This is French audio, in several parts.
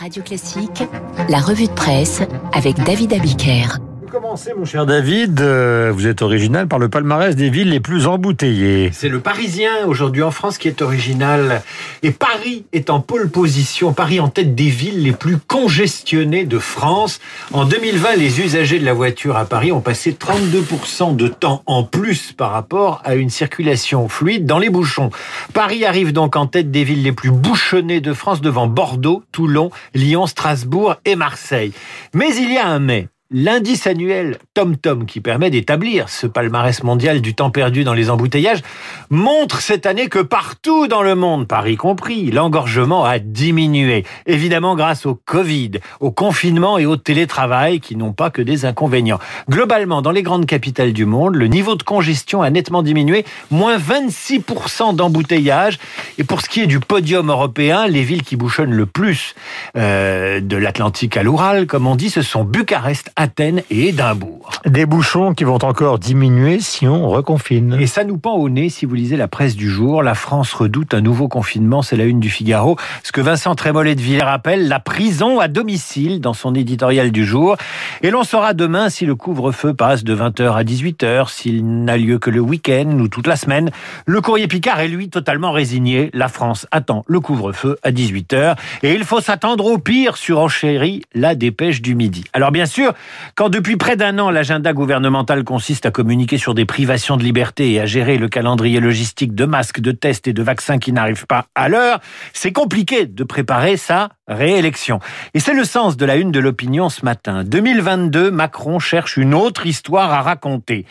Radio Classique, la revue de presse avec David Abiker. Commencez, mon cher David. Euh, vous êtes original par le palmarès des villes les plus embouteillées. C'est le Parisien aujourd'hui en France qui est original. Et Paris est en pole position. Paris en tête des villes les plus congestionnées de France. En 2020, les usagers de la voiture à Paris ont passé 32% de temps en plus par rapport à une circulation fluide dans les bouchons. Paris arrive donc en tête des villes les plus bouchonnées de France devant Bordeaux, Toulon, Lyon, Strasbourg et Marseille. Mais il y a un mais. L'indice annuel TomTom, qui permet d'établir ce palmarès mondial du temps perdu dans les embouteillages, montre cette année que partout dans le monde, Paris compris, l'engorgement a diminué. Évidemment grâce au Covid, au confinement et au télétravail qui n'ont pas que des inconvénients. Globalement, dans les grandes capitales du monde, le niveau de congestion a nettement diminué, moins 26% d'embouteillages. Et pour ce qui est du podium européen, les villes qui bouchonnent le plus euh, de l'Atlantique à l'Oural, comme on dit, ce sont Bucarest, Athènes et Édimbourg. Des bouchons qui vont encore diminuer si on reconfine. Et ça nous pend au nez si vous lisez la presse du jour. La France redoute un nouveau confinement, c'est la une du Figaro. Ce que Vincent Trémollet de Villers appelle la prison à domicile dans son éditorial du jour. Et l'on saura demain si le couvre-feu passe de 20h à 18h, s'il n'a lieu que le week-end ou toute la semaine. Le courrier Picard est lui totalement résigné. La France attend le couvre-feu à 18h. Et il faut s'attendre au pire sur Enchéri, la dépêche du midi. Alors bien sûr, quand depuis près d'un an, l'agenda gouvernemental consiste à communiquer sur des privations de liberté et à gérer le calendrier logistique de masques, de tests et de vaccins qui n'arrivent pas à l'heure, c'est compliqué de préparer ça réélection. Et c'est le sens de la une de l'opinion ce matin. 2022, Macron cherche une autre histoire à raconter.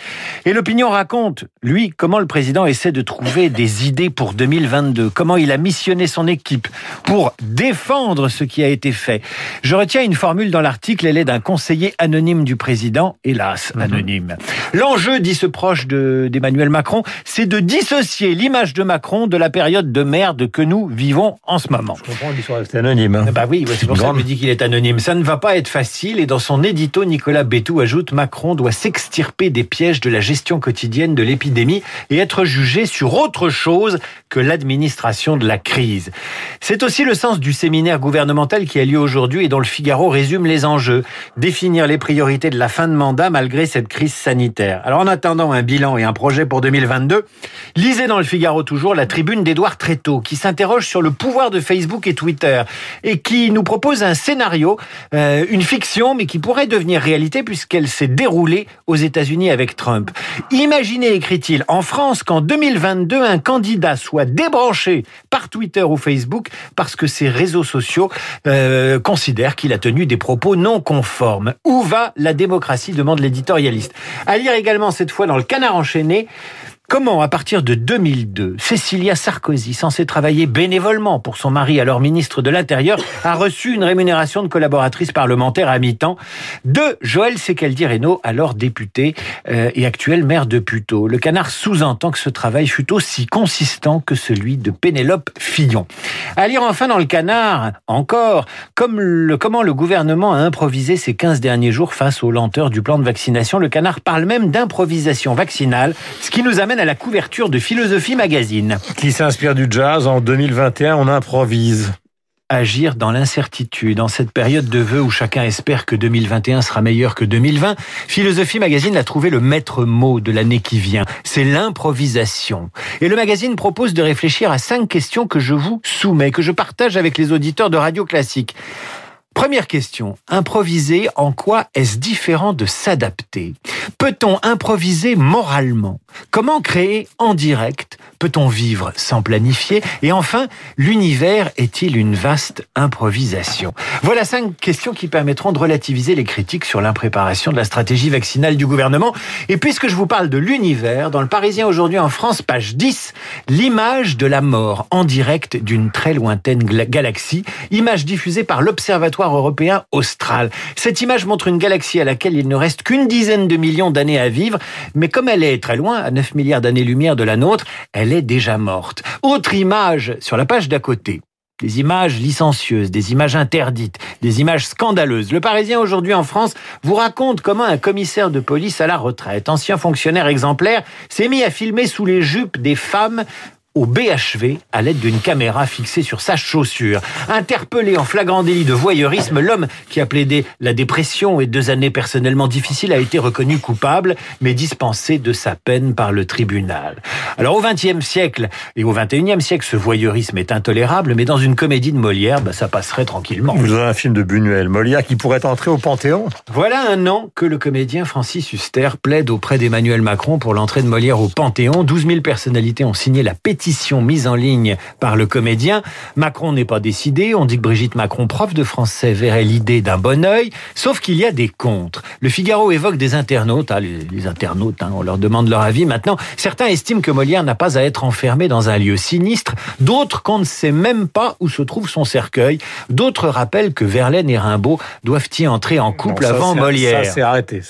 Et l'opinion raconte, lui, comment le président essaie de trouver des idées pour 2022, comment il a missionné son équipe pour défendre ce qui a été fait. Je retiens une formule dans l'article, elle est d'un conseiller anonyme du président, hélas mhm. anonyme. L'enjeu, dit ce proche d'Emmanuel Macron, c'est de dissocier l'image de Macron de la période de merde que nous vivons en ce moment. Je comprends l'histoire rester anonyme. Hein. Bah oui, c'est pour ça qu'il dit qu'il est anonyme. Ça ne va pas être facile et dans son édito, Nicolas Bétou ajoute Macron doit s'extirper des pièges de la gestion quotidienne de l'épidémie et être jugé sur autre chose que l'administration de la crise. C'est aussi le sens du séminaire gouvernemental qui a lieu aujourd'hui et dont le Figaro résume les enjeux. Définir les priorités de la fin de mandat malgré cette crise sanitaire. Alors en attendant un bilan et un projet pour 2022, lisez dans le Figaro toujours la tribune d'Edouard Tréteau qui s'interroge sur le pouvoir de Facebook et Twitter et qui nous propose un scénario, euh, une fiction, mais qui pourrait devenir réalité puisqu'elle s'est déroulée aux États-Unis avec Trump. Imaginez, écrit-il, en France qu'en 2022, un candidat soit débranché par Twitter ou Facebook parce que ces réseaux sociaux euh, considèrent qu'il a tenu des propos non conformes. Où va la démocratie? demande l'éditorialiste. À lire également cette fois dans le Canard enchaîné Comment, à partir de 2002, Cécilia Sarkozy, censée travailler bénévolement pour son mari, alors ministre de l'Intérieur, a reçu une rémunération de collaboratrice parlementaire à mi-temps de Joël Sekeldi Reynaud, alors député euh, et actuel maire de Puteaux. Le canard sous-entend que ce travail fut aussi consistant que celui de Pénélope Fillon. À lire enfin dans le canard, encore, comment le gouvernement a improvisé ces 15 derniers jours face aux lenteurs du plan de vaccination. Le canard parle même d'improvisation vaccinale, ce qui nous amène à la couverture de Philosophie Magazine. Qui s'inspire du jazz en 2021, on improvise agir dans l'incertitude. En cette période de vœux où chacun espère que 2021 sera meilleur que 2020, Philosophie Magazine a trouvé le maître mot de l'année qui vient. C'est l'improvisation. Et le magazine propose de réfléchir à cinq questions que je vous soumets, que je partage avec les auditeurs de Radio Classique. Première question, improviser, en quoi est-ce différent de s'adapter? Peut-on improviser moralement? Comment créer en direct? Peut-on vivre sans planifier? Et enfin, l'univers est-il une vaste improvisation? Voilà cinq questions qui permettront de relativiser les critiques sur l'impréparation de la stratégie vaccinale du gouvernement. Et puisque je vous parle de l'univers, dans le Parisien aujourd'hui en France, page 10, l'image de la mort en direct d'une très lointaine galaxie, image diffusée par l'Observatoire européen austral. Cette image montre une galaxie à laquelle il ne reste qu'une dizaine de millions d'années à vivre, mais comme elle est très loin, à 9 milliards d'années-lumière de la nôtre, elle elle est déjà morte. Autre image sur la page d'à côté. Des images licencieuses, des images interdites, des images scandaleuses. Le Parisien aujourd'hui en France vous raconte comment un commissaire de police à la retraite, ancien fonctionnaire exemplaire, s'est mis à filmer sous les jupes des femmes au BHV à l'aide d'une caméra fixée sur sa chaussure. Interpellé en flagrant délit de voyeurisme, l'homme qui a plaidé la dépression et deux années personnellement difficiles a été reconnu coupable, mais dispensé de sa peine par le tribunal. Alors au XXe siècle et au XXIe siècle, ce voyeurisme est intolérable, mais dans une comédie de Molière, bah, ça passerait tranquillement. Vous avez un film de Buñuel, Molière, qui pourrait entrer au Panthéon? Voilà un an que le comédien Francis Huster plaide auprès d'Emmanuel Macron pour l'entrée de Molière au Panthéon. 12 000 personnalités ont signé la pétition mise en ligne par le comédien. Macron n'est pas décidé. On dit que Brigitte Macron, prof de français, verrait l'idée d'un bon oeil. Sauf qu'il y a des contres. Le Figaro évoque des internautes. Ah, les, internautes, hein, on leur demande leur avis. Maintenant, certains estiment que Molière n'a pas à être enfermé dans un lieu sinistre. D'autres qu'on ne sait même pas où se trouve son cercueil. D'autres rappellent que Verlaine et Rimbaud doivent y entrer en couple avant Molière. Ça, c'est arrêté.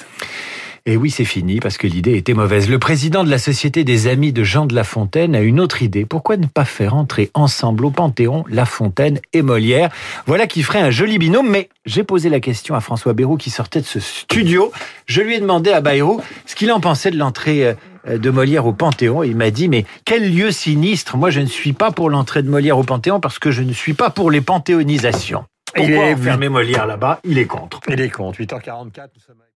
Et oui, c'est fini parce que l'idée était mauvaise. Le président de la Société des Amis de Jean de La Fontaine a une autre idée. Pourquoi ne pas faire entrer ensemble au Panthéon La Fontaine et Molière? Voilà qui ferait un joli binôme. Mais j'ai posé la question à François Bayrou qui sortait de ce studio. Je lui ai demandé à Bayrou ce qu'il en pensait de l'entrée euh, de Molière au Panthéon. Il m'a dit, mais quel lieu sinistre Moi, je ne suis pas pour l'entrée de Molière au Panthéon parce que je ne suis pas pour les panthéonisations. Pourquoi Il est- enfermer Molière là-bas? Il est contre. Il est contre. 8h44, nous sommes avec-